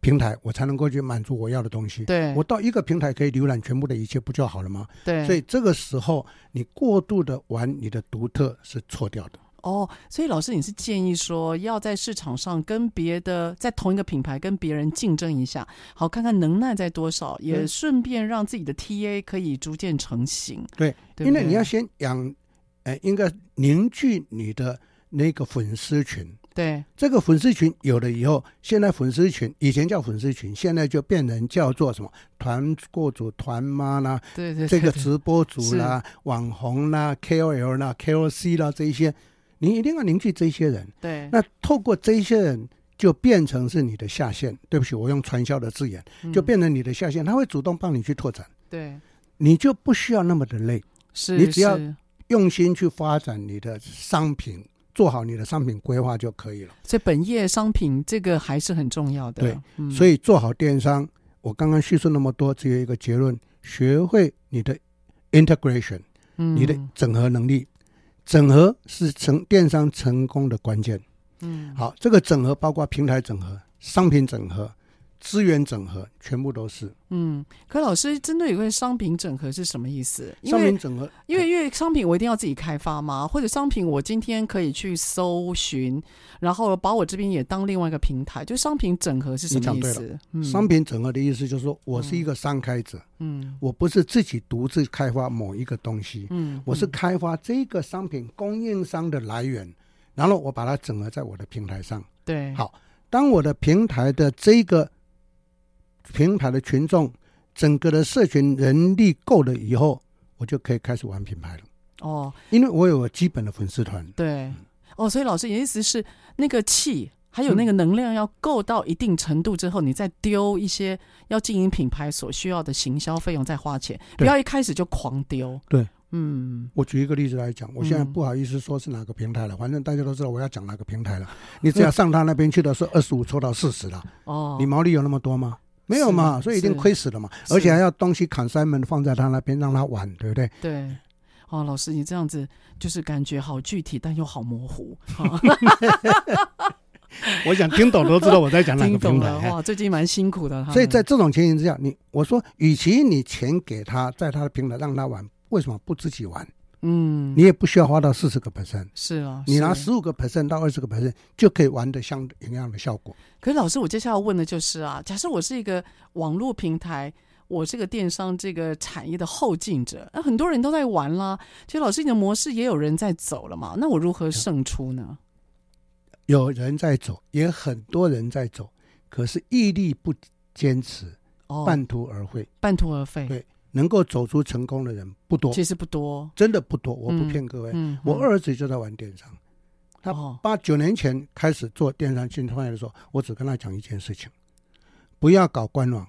平台，我才能够去满足我要的东西？对，我到一个平台可以浏览全部的一切，不就好了吗？对，所以这个时候你过度的玩你的独特是错掉的。哦，所以老师，你是建议说要在市场上跟别的在同一个品牌跟别人竞争一下，好看看能耐在多少，也顺便让自己的 TA 可以逐渐成型。对，对对，因为你要先养，哎，应该凝聚你的那个粉丝群。对，这个粉丝群有了以后，现在粉丝群以前叫粉丝群，现在就变成叫做什么团购主、团妈啦，对对，对，这个直播主啦、网红啦、KOL 啦、KOC 啦这一些。你一定要凝聚这些人，对。那透过这些人，就变成是你的下线。对不起，我用传销的字眼，就变成你的下线，他会主动帮你去拓展。对，你就不需要那么的累。是，你只要用心去发展你的商品，做好你的商品规划就可以了。所以本业商品这个还是很重要的。对，所以做好电商，我刚刚叙述那么多，只有一个结论：学会你的 integration，你的整合能力。整合是成电商成功的关键。嗯，好，这个整合包括平台整合、商品整合、资源整合，全部都是。嗯，可老师针对有个商品整合是什么意思？商品整合，因为因为商品我一定要自己开发吗？或者商品我今天可以去搜寻，然后把我这边也当另外一个平台？就商品整合是什么意思？嗯、商品整合的意思就是说我是一个商开者，嗯，我不是自己独自开发某一个东西，嗯，我是开发这个商品供应商的来源，然后我把它整合在我的平台上。对，好，当我的平台的这个。平台的群众，整个的社群人力够了以后，我就可以开始玩品牌了。哦，因为我有个基本的粉丝团。对，哦，所以老师你的意思是，那个气还有那个能量要够到一定程度之后，嗯、你再丢一些要经营品牌所需要的行销费用，再花钱，不要一开始就狂丢。对。嗯，我举一个例子来讲，我现在不好意思说是哪个平台了，嗯、反正大家都知道我要讲哪个平台了。你只要上他那边去的是二十五抽到四十了。哦，你毛利有那么多吗？没有嘛，所以一定亏死了嘛，而且还要东西 consignment 放在他那边让他玩，对不对？对，哦，老师，你这样子就是感觉好具体，但又好模糊。我想听懂都知道我在讲哪个平台。哇，最近蛮辛苦的。所以在这种情形之下，你我说，与其你钱给他，在他的平台让他玩，为什么不自己玩？嗯，你也不需要花到四十个 percent，是啊，你拿十五个 percent 到二十个 percent 就可以玩的像一样的效果。可是老师，我接下来要问的就是啊，假设我是一个网络平台，我是个电商这个产业的后进者，那很多人都在玩啦。其实老师，你的模式也有人在走了嘛？那我如何胜出呢？有人在走，也很多人在走，可是毅力不坚持，哦，半途而废，半途而废，对。能够走出成功的人不多，其实不多，真的不多。我不骗各位，嗯嗯、我儿子就在玩电商，他八九年前开始做电商新创业的时候，我只跟他讲一件事情：不要搞官网。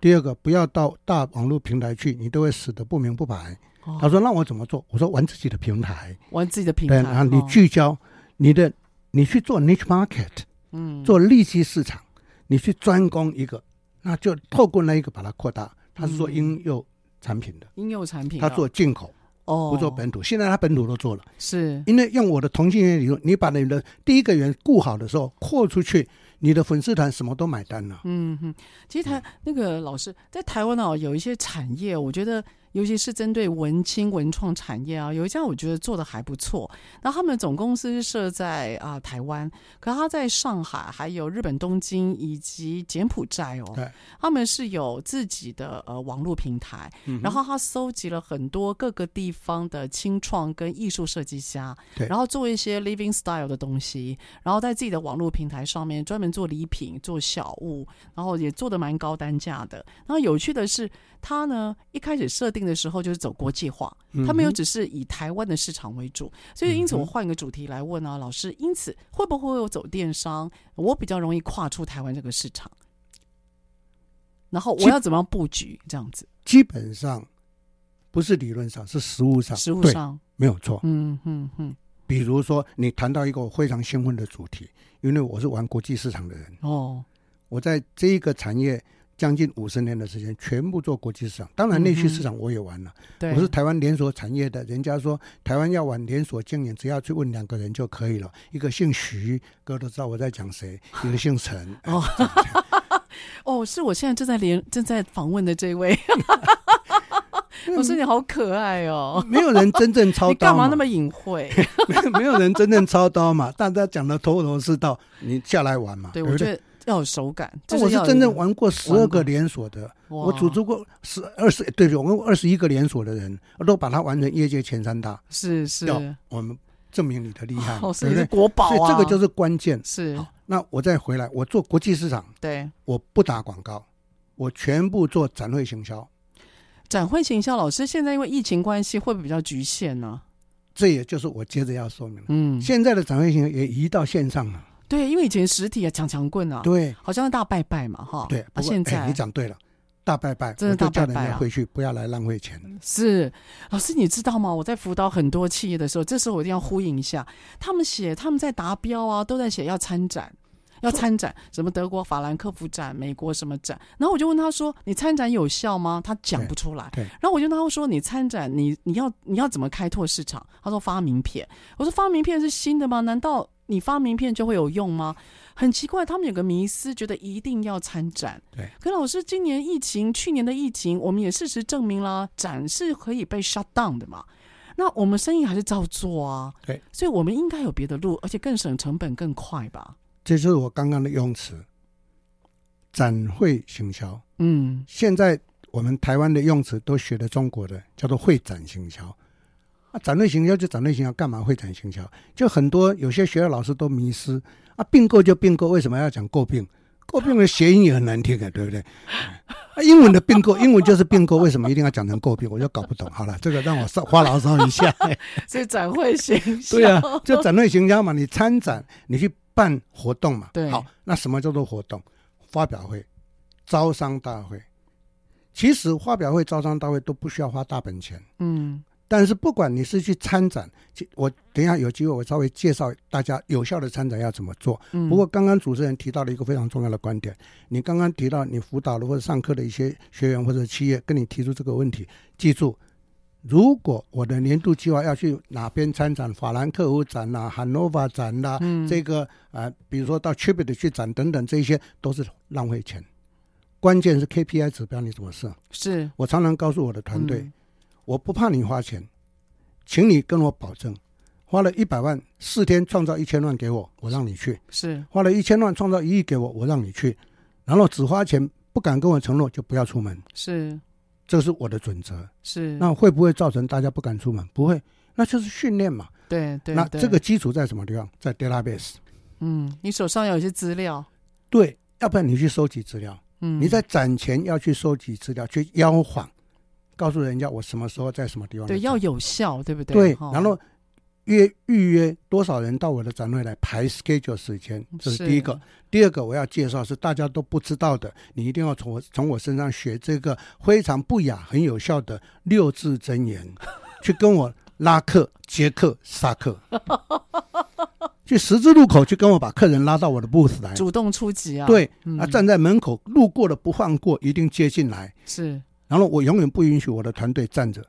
第二个，不要到大网络平台去，你都会死得不明不白。哦、他说：“那我怎么做？”我说：“玩自己的平台，玩自己的平台。”然后你聚焦你的，你去做 niche market，嗯，做利息市场，你去专攻一个，那就透过那一个把它扩大。他是说婴幼。产品的婴幼产品，他做进口，哦，不做本土。现在他本土都做了，是因为用我的同性恋理论，你把你的第一个圆顾好的时候，扩出去，你的粉丝团什么都买单了。嗯哼，其实台那个老师在台湾哦，有一些产业，我觉得。尤其是针对文青文创产业啊，有一家我觉得做的还不错。那他们的总公司是设在啊、呃、台湾，可他在上海、还有日本东京以及柬埔寨哦，对他们是有自己的呃网络平台，嗯、然后他搜集了很多各个地方的青创跟艺术设计家，对然后做一些 living style 的东西，然后在自己的网络平台上面专门做礼品、做小物，然后也做的蛮高单价的。然后有趣的是，他呢一开始设定的时候就是走国际化，他没有只是以台湾的市场为主，所以因此我换一个主题来问啊，老师，因此会不会有走电商？我比较容易跨出台湾这个市场，然后我要怎么样布局这样子？基本上不是理论上，是实物上，实物上没有错。嗯嗯嗯。比如说，你谈到一个我非常兴奋的主题，因为我是玩国际市场的人哦，我在这一个产业。将近五十年的时间，全部做国际市场。当然，内需市场我也玩了。嗯、我是台湾连锁产业的，人家说台湾要玩连锁经营，只要去问两个人就可以了。一个姓徐，哥都知道我在讲谁；一个姓陈。哦，哦，是我现在正在连正在访问的这位。老师，你好可爱哦！没有人真正操刀，你干嘛那么隐晦？没有人真正操刀嘛，大家讲的头头是道，你下来玩嘛。对，我觉得。要有手感，这我是真正玩过十二个连锁的，我组织过十二十，对，我们二十一个连锁的人，我都把它玩成业界前三大。是是，我们证明你的厉害，对不对？国宝啊，所以这个就是关键。是，那我再回来，我做国际市场，对，我不打广告，我全部做展会行销。展会行销，老师现在因为疫情关系，会不会比较局限呢？这也就是我接着要说明的。嗯，现在的展会行销也移到线上了。对，因为以前实体啊，强强棍啊，对，好像是大拜拜嘛，哈。对，啊，现在你讲对了，大拜拜，真的大拜拜啊！回去不要来浪费钱。是，老师你知道吗？我在辅导很多企业的时候，这时候我一定要呼应一下，他们写他们在达标啊，都在写要参展，要参展，什么德国法兰克福展、美国什么展，然后我就问他说：“你参展有效吗？”他讲不出来。对。然后我就跟他说：“你参展，你你要你要怎么开拓市场？”他说：“发名片。”我说：“发名片是新的吗？难道？”你发名片就会有用吗？很奇怪，他们有个迷思，觉得一定要参展。对，可老师，今年疫情，去年的疫情，我们也事实证明了，展是可以被 shut down 的嘛。那我们生意还是照做啊。对，所以我们应该有别的路，而且更省成本、更快吧。这就是我刚刚的用词，展会行销。嗯，现在我们台湾的用词都学的中国的，叫做会展行销。啊，展内行销就展内行销，干嘛会展行销？就很多有些学校老师都迷失啊，并购就并购，为什么要讲购并？购并的谐音也很难听啊，对不对？啊，英文的并购，英文就是并购，为什么一定要讲成购并？我就搞不懂。好了，这个让我稍发牢骚一下。所以展会行销，对啊，就展会行销嘛，你参展，你去办活动嘛。对，好，那什么叫做活动？发表会、招商大会。其实发表会、招商大会都不需要花大本钱。嗯。但是不管你是去参展，我等一下有机会我稍微介绍大家有效的参展要怎么做。不过刚刚主持人提到了一个非常重要的观点，你刚刚提到你辅导的或者上课的一些学员或者企业跟你提出这个问题，记住，如果我的年度计划要去哪边参展，法兰克福展呐、汉诺威展呐，这个啊、呃，比如说到 Tribute 去展等等，这些都是浪费钱。关键是 KPI 指标你怎么设？是我常常告诉我的团队。我不怕你花钱，请你跟我保证，花了一百万四天创造一千万给我，我让你去；是花了一千万创造一亿给我，我让你去。然后只花钱不敢跟我承诺，就不要出门。是，这是我的准则。是，那会不会造成大家不敢出门？不会，那就是训练嘛。对对。那这个基础在什么地方？在 database。嗯，你手上有一些资料。对，要不然你去收集资料。嗯，你在攒钱要去收集资料，去邀访。告诉人家我什么时候在什么地方？对，要有效，对不对？对，然后约预约多少人到我的展会来排 schedule 时间，这是第一个。第二个我要介绍是大家都不知道的，你一定要从我从我身上学这个非常不雅、很有效的六字真言，去跟我拉客、接客、杀客，去十字路口去跟我把客人拉到我的 booth 来，主动出击啊！对，啊，站在门口路过的不放过，一定接进来。是。然后我永远不允许我的团队站着，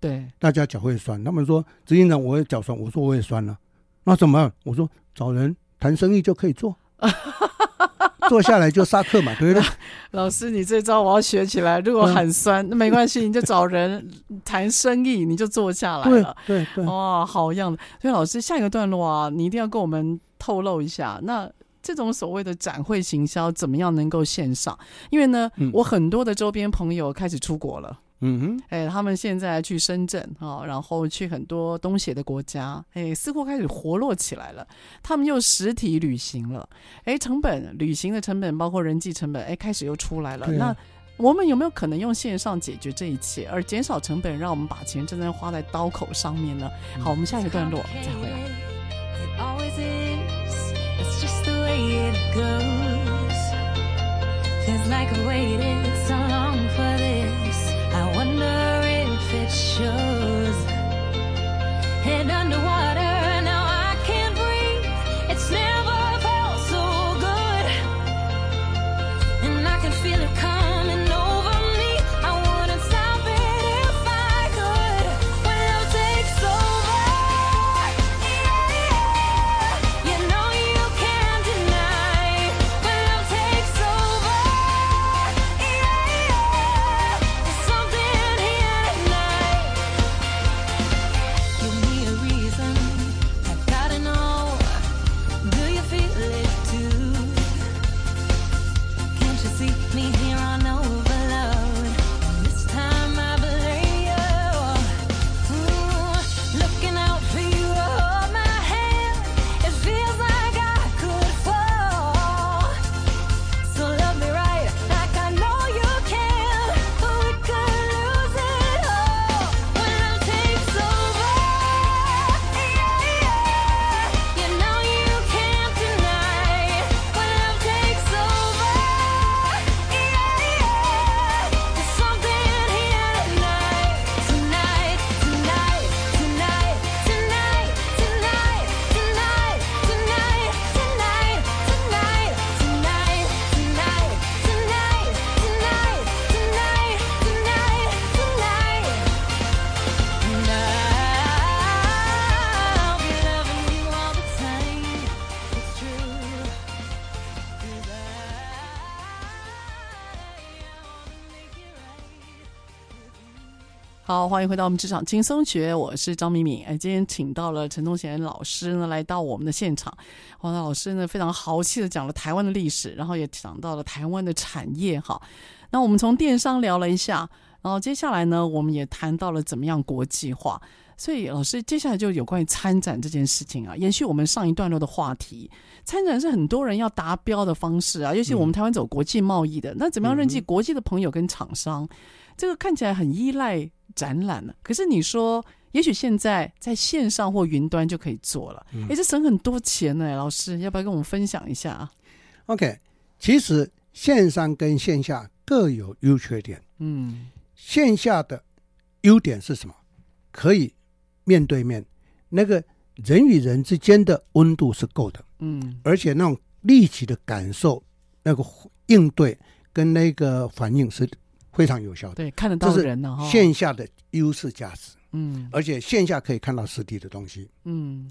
对，大家脚会酸。他们说执行长，我也脚酸，我说我也酸了。那怎么？我说找人谈生意就可以做，坐下来就杀客嘛，对不对？老师，你这招我要学起来。如果很酸，那、嗯、没关系，你就找人谈生意，你就坐下来了。对对对，哇，好样的！所以老师，下一个段落啊，你一定要跟我们透露一下那。这种所谓的展会行销怎么样能够线上？因为呢，嗯、我很多的周边朋友开始出国了，嗯哼，哎，他们现在去深圳啊，然后去很多东协的国家，哎，似乎开始活络起来了。他们又实体旅行了，哎，成本旅行的成本包括人际成本，哎，开始又出来了。啊、那我们有没有可能用线上解决这一切，而减少成本，让我们把钱真正花在刀口上面呢？好，我们下一个段落再回来。It's just the way it goes. Feels like I waited so long for this. I wonder if it shows. 欢迎回到我们职场轻松学，我是张敏敏。哎，今天请到了陈宗贤老师呢，来到我们的现场。黄老师呢，非常豪气的讲了台湾的历史，然后也讲到了台湾的产业。哈，那我们从电商聊了一下，然后接下来呢，我们也谈到了怎么样国际化。所以，老师接下来就有关于参展这件事情啊，延续我们上一段落的话题。参展是很多人要达标的方式啊，尤其我们台湾走国际贸易的，嗯、那怎么样认识国际的朋友跟厂商？嗯、这个看起来很依赖。展览了，可是你说，也许现在在线上或云端就可以做了，也是省很多钱呢。老师，要不要跟我们分享一下啊？OK，其实线上跟线下各有优缺点。嗯，线下的优点是什么？可以面对面，那个人与人之间的温度是够的。嗯，而且那种立即的感受，那个应对跟那个反应是。非常有效的，对，看得到人呢，线下的优势价值，嗯，而且线下可以看到实体的东西，嗯，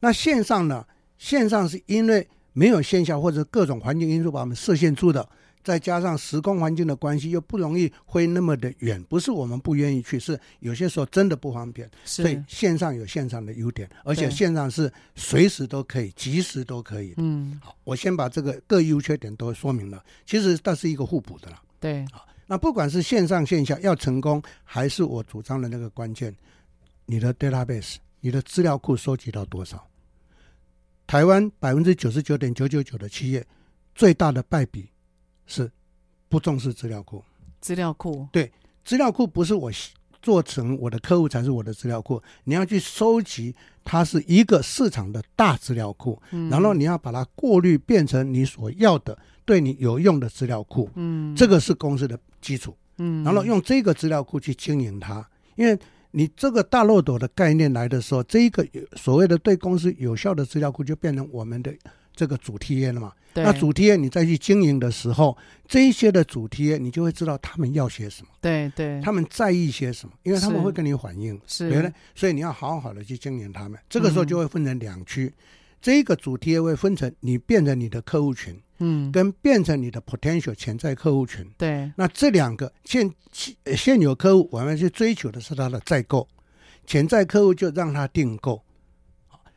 那线上呢？线上是因为没有线下或者各种环境因素把我们设限住的，再加上时空环境的关系，又不容易飞那么的远。不是我们不愿意去，是有些时候真的不方便。是所以线上有线上的优点，而且线上是随时都可以，及时都可以。嗯，好，我先把这个各优缺点都说明了。其实它是一个互补的了。对，好。那不管是线上线下要成功，还是我主张的那个关键，你的 database，你的资料库收集到多少？台湾百分之九十九点九九九的企业最大的败笔是不重视资料库。资料库对，资料库不是我做成我的客户才是我的资料库，你要去收集，它是一个市场的大资料库，嗯、然后你要把它过滤变成你所要的。对你有用的资料库，嗯，这个是公司的基础，嗯，然后用这个资料库去经营它，因为你这个大漏斗的概念来的时候，这一个所谓的对公司有效的资料库就变成我们的这个主 TA 了嘛。对。那主 TA 你再去经营的时候，这一些的主 TA 你就会知道他们要些什么，对对，他们在意些什么，因为他们会跟你反映，是？所以你要好好的去经营他们。这个时候就会分成两区，嗯、这个主 TA 会分成你变成你的客户群。嗯，跟变成你的 potential 潜在客户群，对，那这两个现现有客户，我们去追求的是他的再购，潜在客户就让他订购，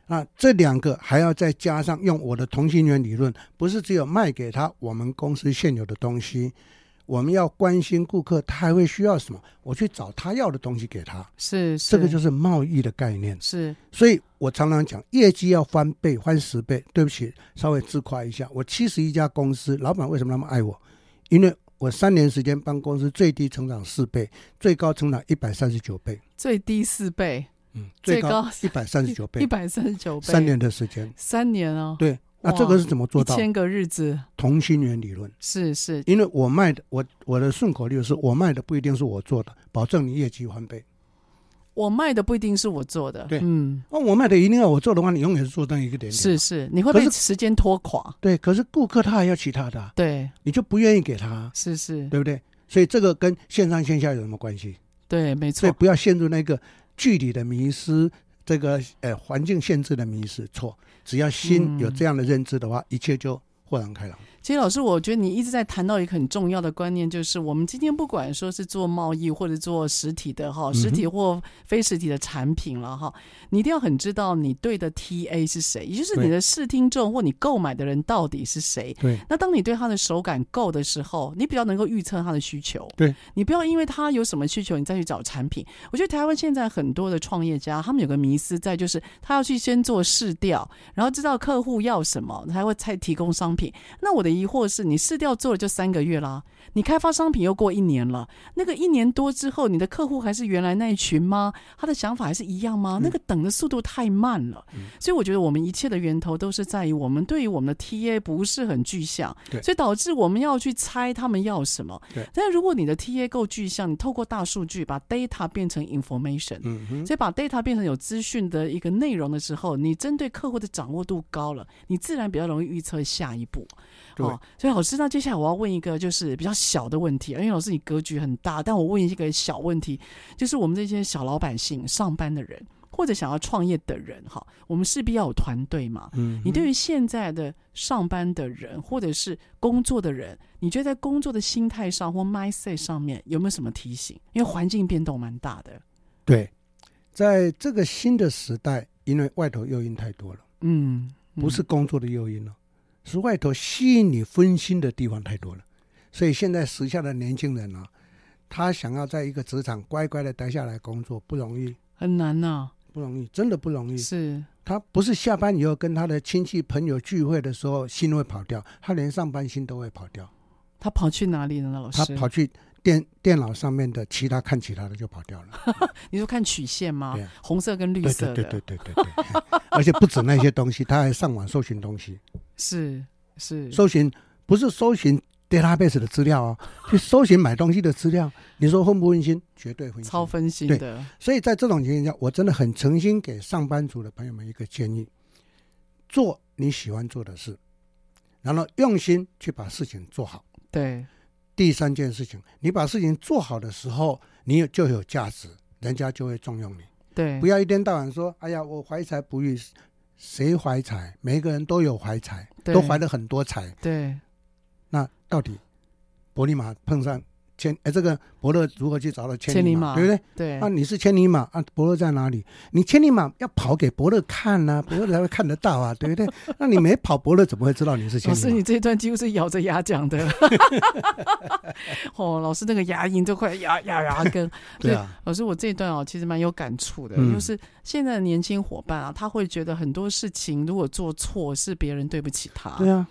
那这两个还要再加上用我的同心圆理论，不是只有卖给他我们公司现有的东西。我们要关心顾客，他还会需要什么？我去找他要的东西给他。是，是这个就是贸易的概念。是，所以我常常讲，业绩要翻倍、翻十倍。对不起，稍微自夸一下，我七十一家公司，老板为什么那么爱我？因为我三年时间帮公司最低成长四倍，最高成长一百三十九倍。最低四倍，嗯，最高一百三十九倍，一百三十九倍，三年的时间，三年啊、哦，对。那这个是怎么做到？一千个日子，同心圆理论是是，因为我卖的，我我的顺口溜是我卖的不一定是我做的，保证你业绩翻倍。我卖的不一定是我做的，对，嗯，那我卖的一定要我做的话，你永远是做那一个点点。是是，你会被时间拖垮。对，可是顾客他还要其他的，对，你就不愿意给他，是是，对不对？所以这个跟线上线下有什么关系？对，没错。所以不要陷入那个距离的迷失。这个呃环境限制的迷失错，只要心有这样的认知的话，嗯、一切就豁然开朗。其实老师，我觉得你一直在谈到一个很重要的观念，就是我们今天不管说是做贸易或者做实体的哈，实体或非实体的产品了哈，你一定要很知道你对的 TA 是谁，也就是你的试听众或你购买的人到底是谁。对。那当你对他的手感够的时候，你比较能够预测他的需求。对。你不要因为他有什么需求，你再去找产品。我觉得台湾现在很多的创业家，他们有个迷思在，就是他要去先做试调，然后知道客户要什么，才会再提供商品。那我的。疑惑是你试调做了就三个月啦，你开发商品又过一年了，那个一年多之后，你的客户还是原来那一群吗？他的想法还是一样吗？那个等的速度太慢了，嗯、所以我觉得我们一切的源头都是在于我们对于我们的 TA 不是很具象，所以导致我们要去猜他们要什么。但如果你的 TA 够具象，你透过大数据把 data 变成 information，嗯，所以把 data 变成有资讯的一个内容的时候，你针对客户的掌握度高了，你自然比较容易预测下一步。对哦，所以老师，那接下来我要问一个就是比较小的问题，因为老师你格局很大，但我问一个小问题，就是我们这些小老百姓、上班的人，或者想要创业的人哈，我们势必要有团队嘛。嗯，你对于现在的上班的人或者是工作的人，你觉得在工作的心态上或 mindset 上面有没有什么提醒？因为环境变动蛮大的。对，在这个新的时代，因为外头诱因太多了，嗯，不是工作的诱因了，是外头吸引你分心的地方太多了。所以现在时下的年轻人啊，他想要在一个职场乖乖的待下来工作不容易，很难呐、啊，不容易，真的不容易。是他不是下班以后跟他的亲戚朋友聚会的时候心会跑掉，他连上班心都会跑掉。他跑去哪里了呢？老师，他跑去电电脑上面的其他看其他的就跑掉了。你说看曲线吗？对红色跟绿色的，对对对对对对，对。而且不止那些东西，他还上网搜寻东西。是是，搜寻不是搜寻。database 的资料哦，去搜寻买东西的资料，你说分不分心？绝对分心，超分心的。对，所以在这种情况下，我真的很诚心给上班族的朋友们一个建议：做你喜欢做的事，然后用心去把事情做好。对，第三件事情，你把事情做好的时候，你就有价值，人家就会重用你。对，不要一天到晚说：“哎呀，我怀才不遇。”谁怀才？每一个人都有怀才，都怀了很多才。对。那到底伯利马碰上千哎，这个伯乐如何去找到千里马？对不对？对。那、啊、你是千里马啊？伯乐在哪里？你千里马要跑给伯乐看呢、啊，伯乐才会看得到啊，对不对？那你没跑，伯乐怎么会知道你是千里马？老师，你这一段几乎是咬着牙讲的。哦，老师那个牙龈都快牙牙牙根。对啊。老师，我这一段哦，其实蛮有感触的，嗯、就是现在的年轻伙伴啊，他会觉得很多事情如果做错，是别人对不起他。对啊。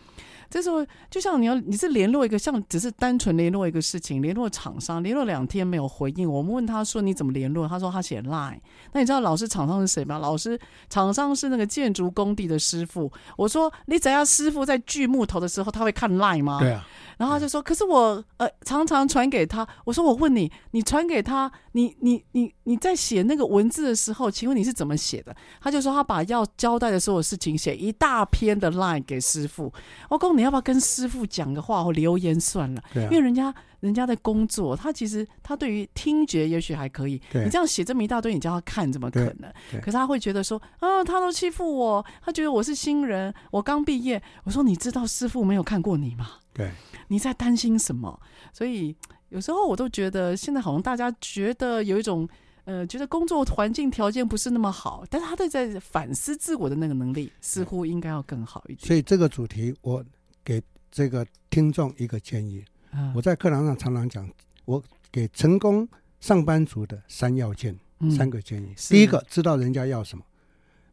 这时候就像你要，你是联络一个像只是单纯联络一个事情，联络厂商，联络两天没有回应，我们问他说你怎么联络？他说他写 Line。那你知道老师厂商是谁吗？老师厂商是那个建筑工地的师傅。我说你只要师傅在锯木头的时候，他会看 Line 吗？对啊。然后他就说：“可是我呃常常传给他。”我说：“我问你，你传给他，你你你你在写那个文字的时候，请问你是怎么写的？”他就说：“他把要交代的所有事情写一大篇的 line 给师傅。”我说：“你要不要跟师傅讲个话或留言算了？对啊，因为人家人家在工作，他其实他对于听觉也许还可以。对你这样写这么一大堆，你叫他看怎么可能？可是他会觉得说：‘啊，他都欺负我，他觉得我是新人，我刚毕业。’我说：‘你知道师傅没有看过你吗？’对。”你在担心什么？所以有时候我都觉得，现在好像大家觉得有一种，呃，觉得工作环境条件不是那么好，但是他对在反思自我的那个能力，似乎应该要更好一点。所以这个主题，我给这个听众一个建议。嗯、我在课堂上常常讲，我给成功上班族的三要件，嗯、三个建议。第一个，知道人家要什么；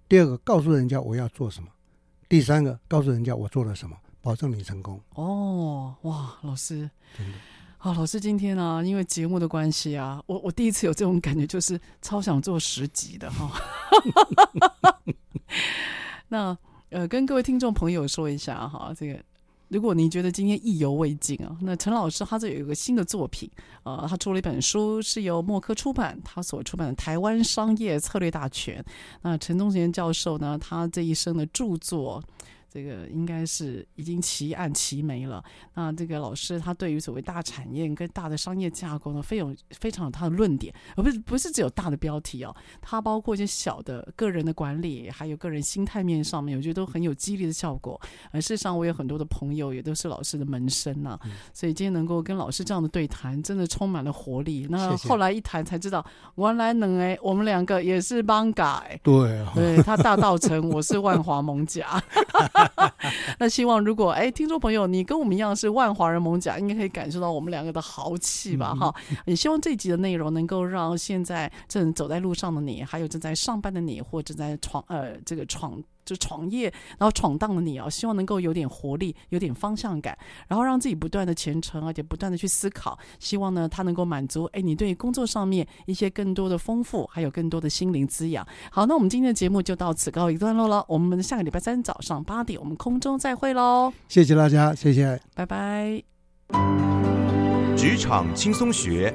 第二个，告诉人家我要做什么；第三个，告诉人家我做了什么。保证你成功哦！哇，老师，好、哦，老师今天呢、啊，因为节目的关系啊，我我第一次有这种感觉，就是超想做十集的哈。哦、那呃，跟各位听众朋友说一下哈，这个如果你觉得今天意犹未尽啊，那陈老师他这有一个新的作品啊、呃，他出了一本书，是由墨科出版，他所出版的《台湾商业策略大全》。那陈宗贤教授呢，他这一生的著作。这个应该是已经奇案齐眉了。那这个老师他对于所谓大产业跟大的商业架构呢，非常非常有他的论点，而不是不是只有大的标题哦，他包括一些小的个人的管理，还有个人心态面上面，我觉得都很有激励的效果。而事实上，我有很多的朋友也都是老师的门生呐、啊，嗯、所以今天能够跟老师这样的对谈，真的充满了活力。那后来一谈才知道，原来能哎，我们两个也是帮改，对、啊，对他大道成，我是万华艋舺。那希望如果哎，听众朋友你跟我们一样是万华人猛甲，应该可以感受到我们两个的豪气吧？哈、也希望这集的内容能够让现在正走在路上的你，还有正在上班的你，或正在闯呃这个闯。就创业，然后闯荡的你啊，希望能够有点活力，有点方向感，然后让自己不断的前程，而且不断的去思考。希望呢，他能够满足哎，你对工作上面一些更多的丰富，还有更多的心灵滋养。好，那我们今天的节目就到此告一段落了。我们下个礼拜三早上八点，我们空中再会喽。谢谢大家，谢谢，拜拜。职场轻松学。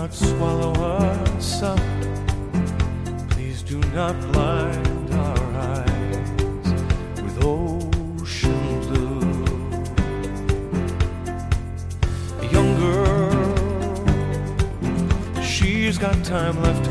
not swallow us up. Please do not blind our eyes with ocean blue. A young girl, she's got time left